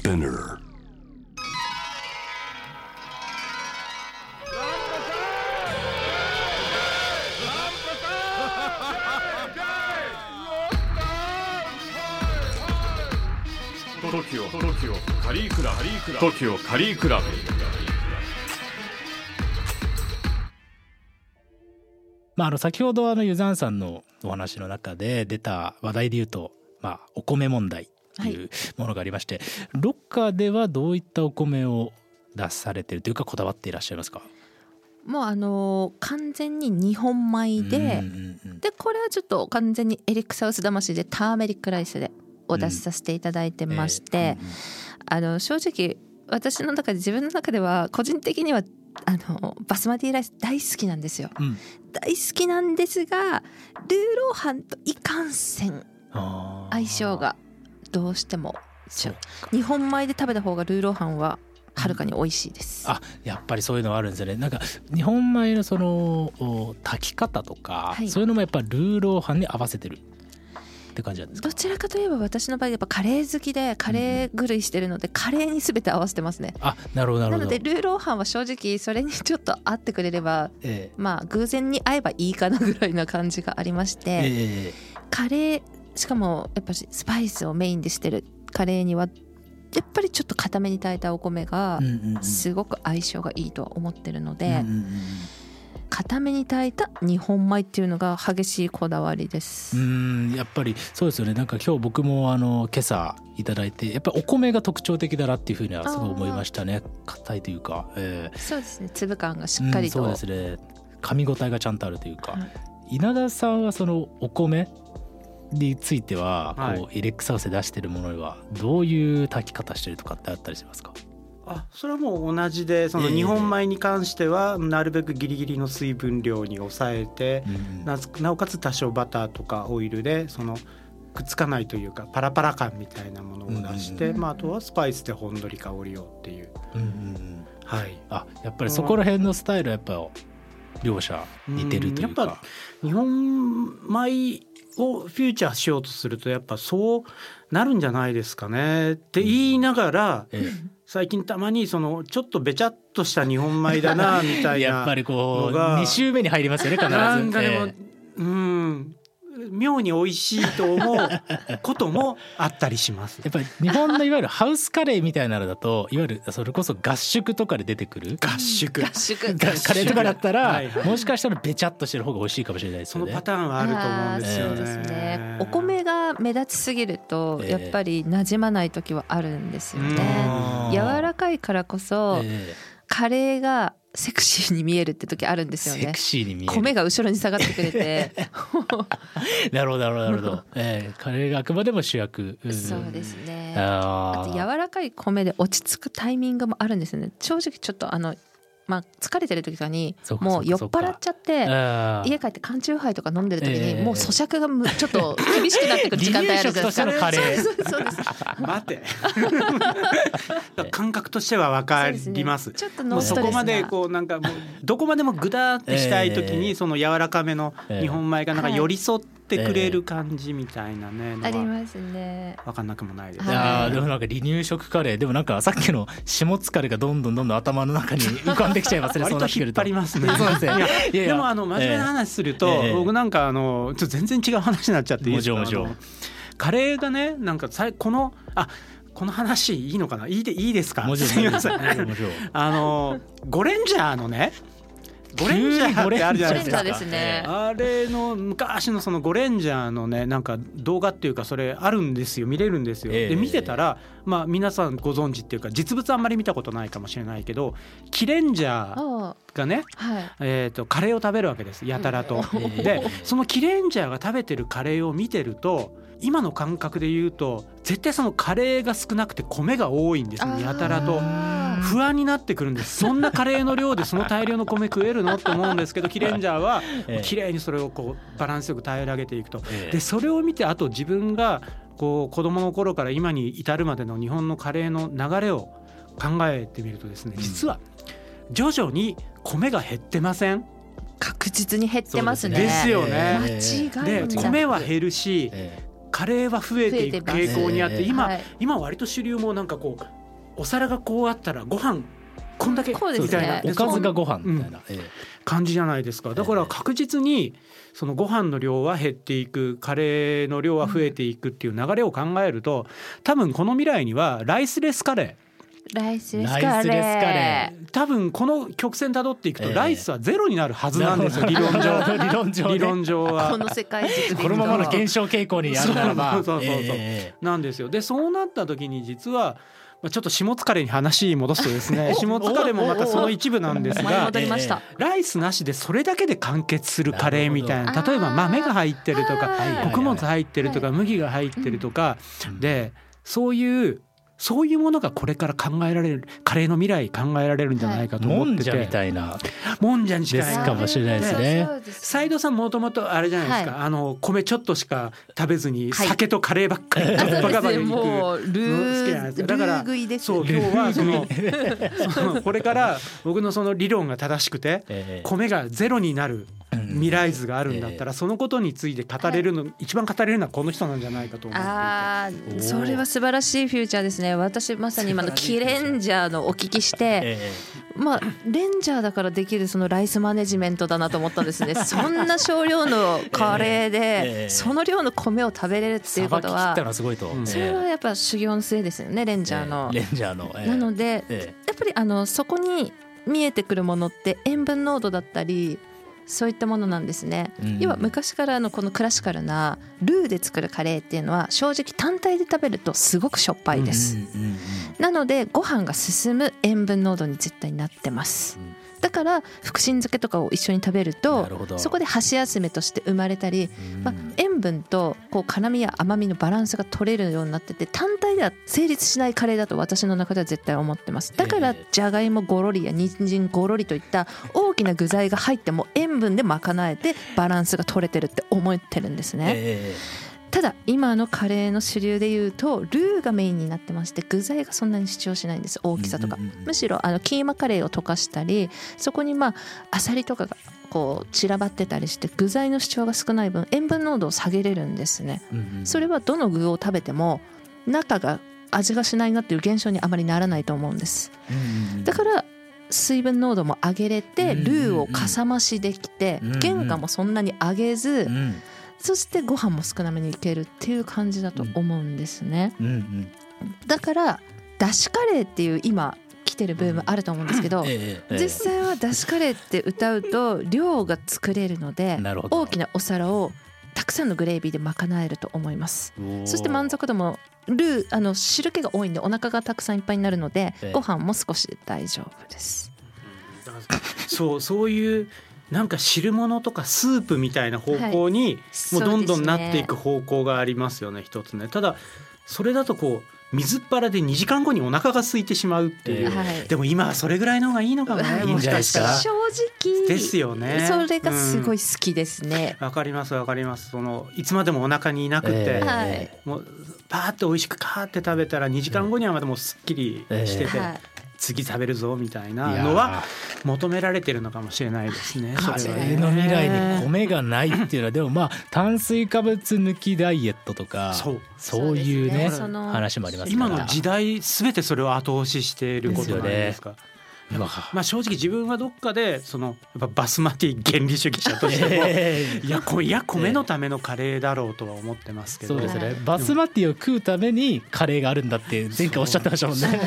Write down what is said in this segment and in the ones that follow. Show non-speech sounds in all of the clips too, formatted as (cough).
Spinner. トキオトキオカリークラトキオカリークラまあ、あの先ほどあのユザンさんのお話の中で出た話題で言うと、まあ、お米問題。っていうものがありまして、ロッカーではどういったお米を出されてるというかこだわっていらっしゃいますか？もうあのー完全に日本米で、でこれはちょっと完全にエリックサウス魂でターメリックライスでお出しさせていただいてまして、えあの正直私の中で自分の中では個人的にはあのバスマティライス大好きなんですよ。うん。うん大好きなんですがルーローハンといかんせん相性がどうしても日本米で食べた方がルーローハンははるかに美味しいです、あやっぱりそういうのはあるんですよね。なんか日本米のそのお炊き方とか、はい。そういうのもやっぱルーローハンに合わせてるって感じなんですか？どちらかといえば私の場合やっぱカレー好きでカレー狂いしてるのでカレーに全て合わせてますね。あなるほどなるほど。なのでルーローハンは正直それにちょっと合ってくれればえまあ偶然に合えばいいかなぐらいな感じがありましえて、え。カレーしかもやっぱしスパイスをメインでしてるカレーにはやっぱりちょっと固めに炊いたお米がすごく相性がいいとは思ってるので、固めに炊いた日本米っていうのが激しいこだわりです。うんやっぱりそうですよね。なんか今日僕もあの今朝いただいてやっぱりお米が特徴的だなっていうふうにはすごい思いましたね。硬いというか、ええ。そうですね。粒感がしっかりと、うんそうですね。噛み応えがちゃんとあるというか、はい。稲田さんはそのお米についてはこう、はいエレックスハウスで出してるものにはどういう炊き方してるとかってあったりしますか？あそれはもう同じでそのええ。日本米に関してはなるべくギリギリの水分量に抑えて、ななおかつ多少バターとかオイルでそのくっつかないというかパラパラ感みたいなものを出して、うんうんまあ、あとはスパイスでほんのり香りをっていう、うんうんうん。はい、あやっぱりそこら辺のスタイルはやっぱ両者似てるというか。うんやっぱ日本米をフューチャーしようとするとやっぱそうなるんじゃないですかね。って言いながら、え最近たまにそのちょっとべちゃっとした日本米だなみたいなえ (laughs) やっぱりこうのが2週目に入りますよね必ず。なんかでも、え。うん妙に美味しいと思うこともあったりしますえ。(laughs) やっぱり日本のいわゆるハウスカレーみたいなのだといわゆるそれこそ合宿とかで出てくる合宿合宿が (laughs) カレーとかだったらはいはいもしかしたらべちゃっとしてる方が美味しいかもしれないですよね。そのパターンはあると思うんですよね。そうですね。お米が目立ちすぎるとええやっぱり馴染まない時はあるんですよね。うん柔らかいからこそえカレーがセクシーに見えるって時あるんえですよね。セク。シーに見える。米が後ろに下がってくれて。なるほどなるほど。なるほど、ええカレーがあくまでも主役、うんそうですね。あと柔らかい米で落ち着くタイミングもあるんですよね。正直ちょっとあのまあ疲れてる時とかにもう酔っ払っちゃって家帰って缶チューハイとか飲んでる時ええ。にもう咀嚼がむちょっと厳しくなってくる時間帯あるじゃないですかて感覚としては分かります。すね。ちょっとノーストレスなそこまでこうなんかもうどこまでもグダーってしたい時ええ。にその柔らかめの日本米がなんか寄り添ってくれる感じみたいなねありますね。分かんなくもないですいはい。やーでもなんか離乳食カレー。でもなんかさっきの下疲れがどんどんどんどん頭の中に浮かんできちゃいますね割と引っ張りますね。そうですね。いやでもあの真面目な話すると、ええ。僕なんかあのちょっと全然違う話になっちゃっていいですか？もちろんもちろん。あのカレーがねなんかさいこのあこの話いいのかな？いいでいいですか？すみません。あのゴレンジャーのねゴレンジャーってあるじゃないですか。すね。あれの昔のそのゴレンジャーのねなんか動画っていうかそれあるんですよ。見れるんですよ。ええ。で見てたらまあ皆さんご存知っていうか実物あんまり見たことないかもしれないけどキレンジャーあがねあはい。えー、とカレーを食べるわけです。やたらと。うん。でそのキレンジャーが食べてるカレーを見てると今の感覚で言うと絶対そのカレーが少なくて米が多いんですよやたらと。不安になってくるんです。そんなカレーの量でその大量の米食えるの？って思うんですけど (laughs) キレンジャーはええ。綺麗にそれをこうバランスよく平らげていくと。ええ。でそれを見てあと自分がこう子供の頃から今に至るまでの日本のカレーの流れを考えてみるとですね実は徐々に米が減ってません？確実に減ってますね。です。よね。間違いでない。米は減るしえカカレーは増えていく傾向にあってええ。今、はい。今割と主流もなんかこうお皿がこうあったらご飯こんだけみたいな。おかずがご飯みたいな、え感じじゃないですか。だから確実にそのご飯の量は減っていくカレーの量は増えていくっていう流れを考えると多分この未来にはライスレスカレライスレえスカレー。ライスレスカレー。多分この曲線たどっていくとええライスはゼロになるはーずなんですよ理論なるほど。上。理論上ね。理論上こは。の世界このままの減少傾向にあるならば。そうそうそうそうえ。なんですよ。でそうなった時に実はまあちょっと下疲れに話戻すとですね下疲れもまたその一部なんです前がライスなしでそれだけで完結するカレーみたいな例えば豆が入ってるとかはい穀物入ってるとか麦が入ってるとかうんでそういうそういうものがこれから考えられるカレーの未来考えられるんじゃないかと思ってもんじゃみてたいな。もんじゃに近い。ですかもしれないですね。そうです斉藤さんもともとあれじゃないですか、はあの米ちょっとしか食べずにはい。酒とカレーばっかりあそうバカバカですねいく。もうル好きなんですよ。ーだからルー食いですそう今日はその (laughs) そのこれから僕のその理論が正しくてええ。米がゼロになる未来図があるんだったらそのことについて語れるの一番語れるのはこの人なんじゃないかと思って。あそれは素晴らしいフューチャーですね。私まさに今のキレンジャーのお聞きしてえまあレンジャーだからできるそのライスマネジメントだなと思ったんですね。(laughs) そんな少量のカレーええ。でその量の米を食べれるっていうことはそれはやっぱ修行の末ですよねレンジャーの。ええ。レンジャーの、ええ。なのでえ。やっぱりあのそこに見えてくるものって塩分濃度だったりそういったものなんですね。うん。要は昔からのこのクラシカルなルーで作るカレーっていうのは正直単体で食べるとすごくしょっぱいでえす。うんうんうんなのでご飯が進む塩分濃度に絶対なってます。だから福神漬けとかを一緒に食べるなとそこで箸休めとして生まれたり、うん。まあ、塩分とこう辛みや甘みのバランスが取れるようになってて単体では成立しないカレーだと私の中では絶対思ってます。だからええ。じゃがいもごろりや人参ごろりといった大きな具材が入っても塩分で賄えてバランスが取れてるって思ってるんですね。えただ今のカレーの主流でいうとルーがメインになってまして具材がそんなに主張しないんです大きさとか。むしろあのキーマカレーを溶かしたりそこにまあアサリとかがこう散らばってたりして具材の主張が少ない分塩分濃度を下げれるんですね。えうんうん。それはどの具を食べても中が味がしないなっていう現象にあまりならないと思うんです。だから水分濃度も上げれてうんルーをかさ増しできて原価もそんなに上げずうん。そしてご飯も少なめにいけるっていう感じだと思うんですね。だからだしカレーっていう今来てるブームあると思うんですけど実際はだしカレーって歌うと量が作れるので大きなお皿をたくさんのグレービーで賄えると思います。そして満足度もルーあの汁気が多いんでお腹がたくさんいっぱいになるのでええ。ご飯も少しで大丈夫です。そうそういうなんか汁物とかスープみたいな方向に、もうどんどんなっていく方向がありますよね一つね。ただそれだとこう水っ腹で2時間後にお腹が空いてしまうっていう、ええはい。でも今はそれぐらいの方がいいのかもねいいんじゃないですか？正直ですよね。それがすごい好きですね、わかりますわかります。そのいつまでもお腹にいなくて、ええはい。もうパーって美味しくカーって食べたら2時間後にはまたもうすっきりしてて、はい次食べるぞみたいいなのは求められてるのかもしれないですね。カレーの未来に米がないっていうのはでもまあ炭水化物抜きダイエットとかそう。そういうね話もありますから。今の時代すべてそれを後押ししていることなんですか？まあ正直自分はどっかでそのやっぱバスマティ原理主義者としても、え (laughs) えいやこいや米のためのカレーだろうとは思ってますけど。そうですね、はい。バスマティを食うためにカレーがあるんだって前回おっしゃってましたもんね。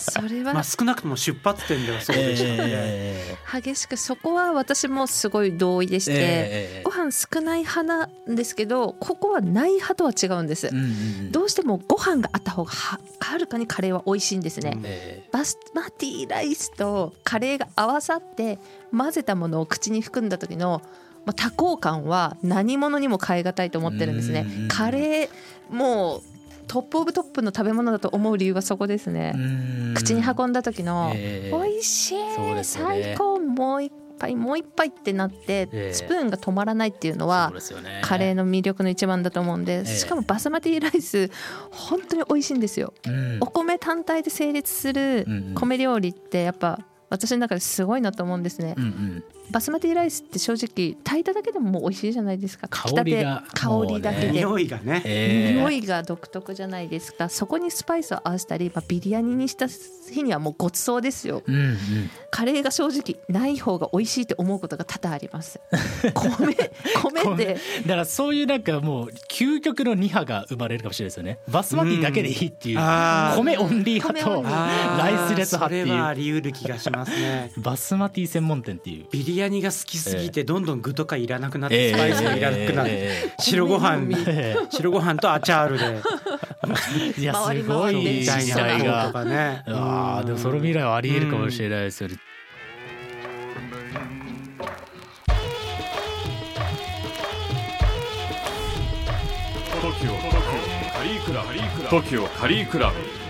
そ (laughs) れは。まあ少なくとも出発点ではそうでしたね。え激しくそこは私もすごい同意でしえて、飯少ない派なんですけどここはない派とは違うんです、うんうんうん。どうしてもご飯があった方がははるかにカレーは美味しいんですね、うん。えバスマティライスとカレーが合わさって混ぜたものを口に含んだ時のまあ多幸感は何物にも代え難いと思ってるんですね。カレーもうトップオブトップの食べ物だと思う理由はそこですね、え口に運んだ時の、ええ。美味しい、ね。最高もう一杯もう一杯ってなって、ええ。スプーンが止まらないっていうのそはカレーの魅力の一番だと思うんで、えしかもバスマティライス本当に美味しいんですよ、うん。お米単体で成立する米料理ってやっぱ私の中ですごいなと思うんですね、うんうんバスマティライスって正直炊いただけでももう美味しいじゃないですか。香りが炊きたて。香りだけで、匂いがね。えー匂いが独特じゃないですか。そこにスパイスを合わせたり、まあ、ビリヤニにした日にはもうごちそうですよ。うんうん。カレーが正直ない方が美味しいって思うことが多々あります。米 (laughs) 米ってだからそういうなんかもう究極の2派が生まれるかもしれないですよね。バスマティだけでいいっていう。あー。米オンリー派と米オンリーライスレス派ってそれはあいうり得る気がしますね。(laughs) バスマティ専門店っていう。ビリヤニが好きすぎてどんどん具とかいらなくなっええてスパイスがいらなくなってえ白ご飯白ご飯とアチャールで。いやすごい時代がかね。あーでもその未来はありえるかもしれないですよね。TOKIO カリークラブ TOKIO カリークラブ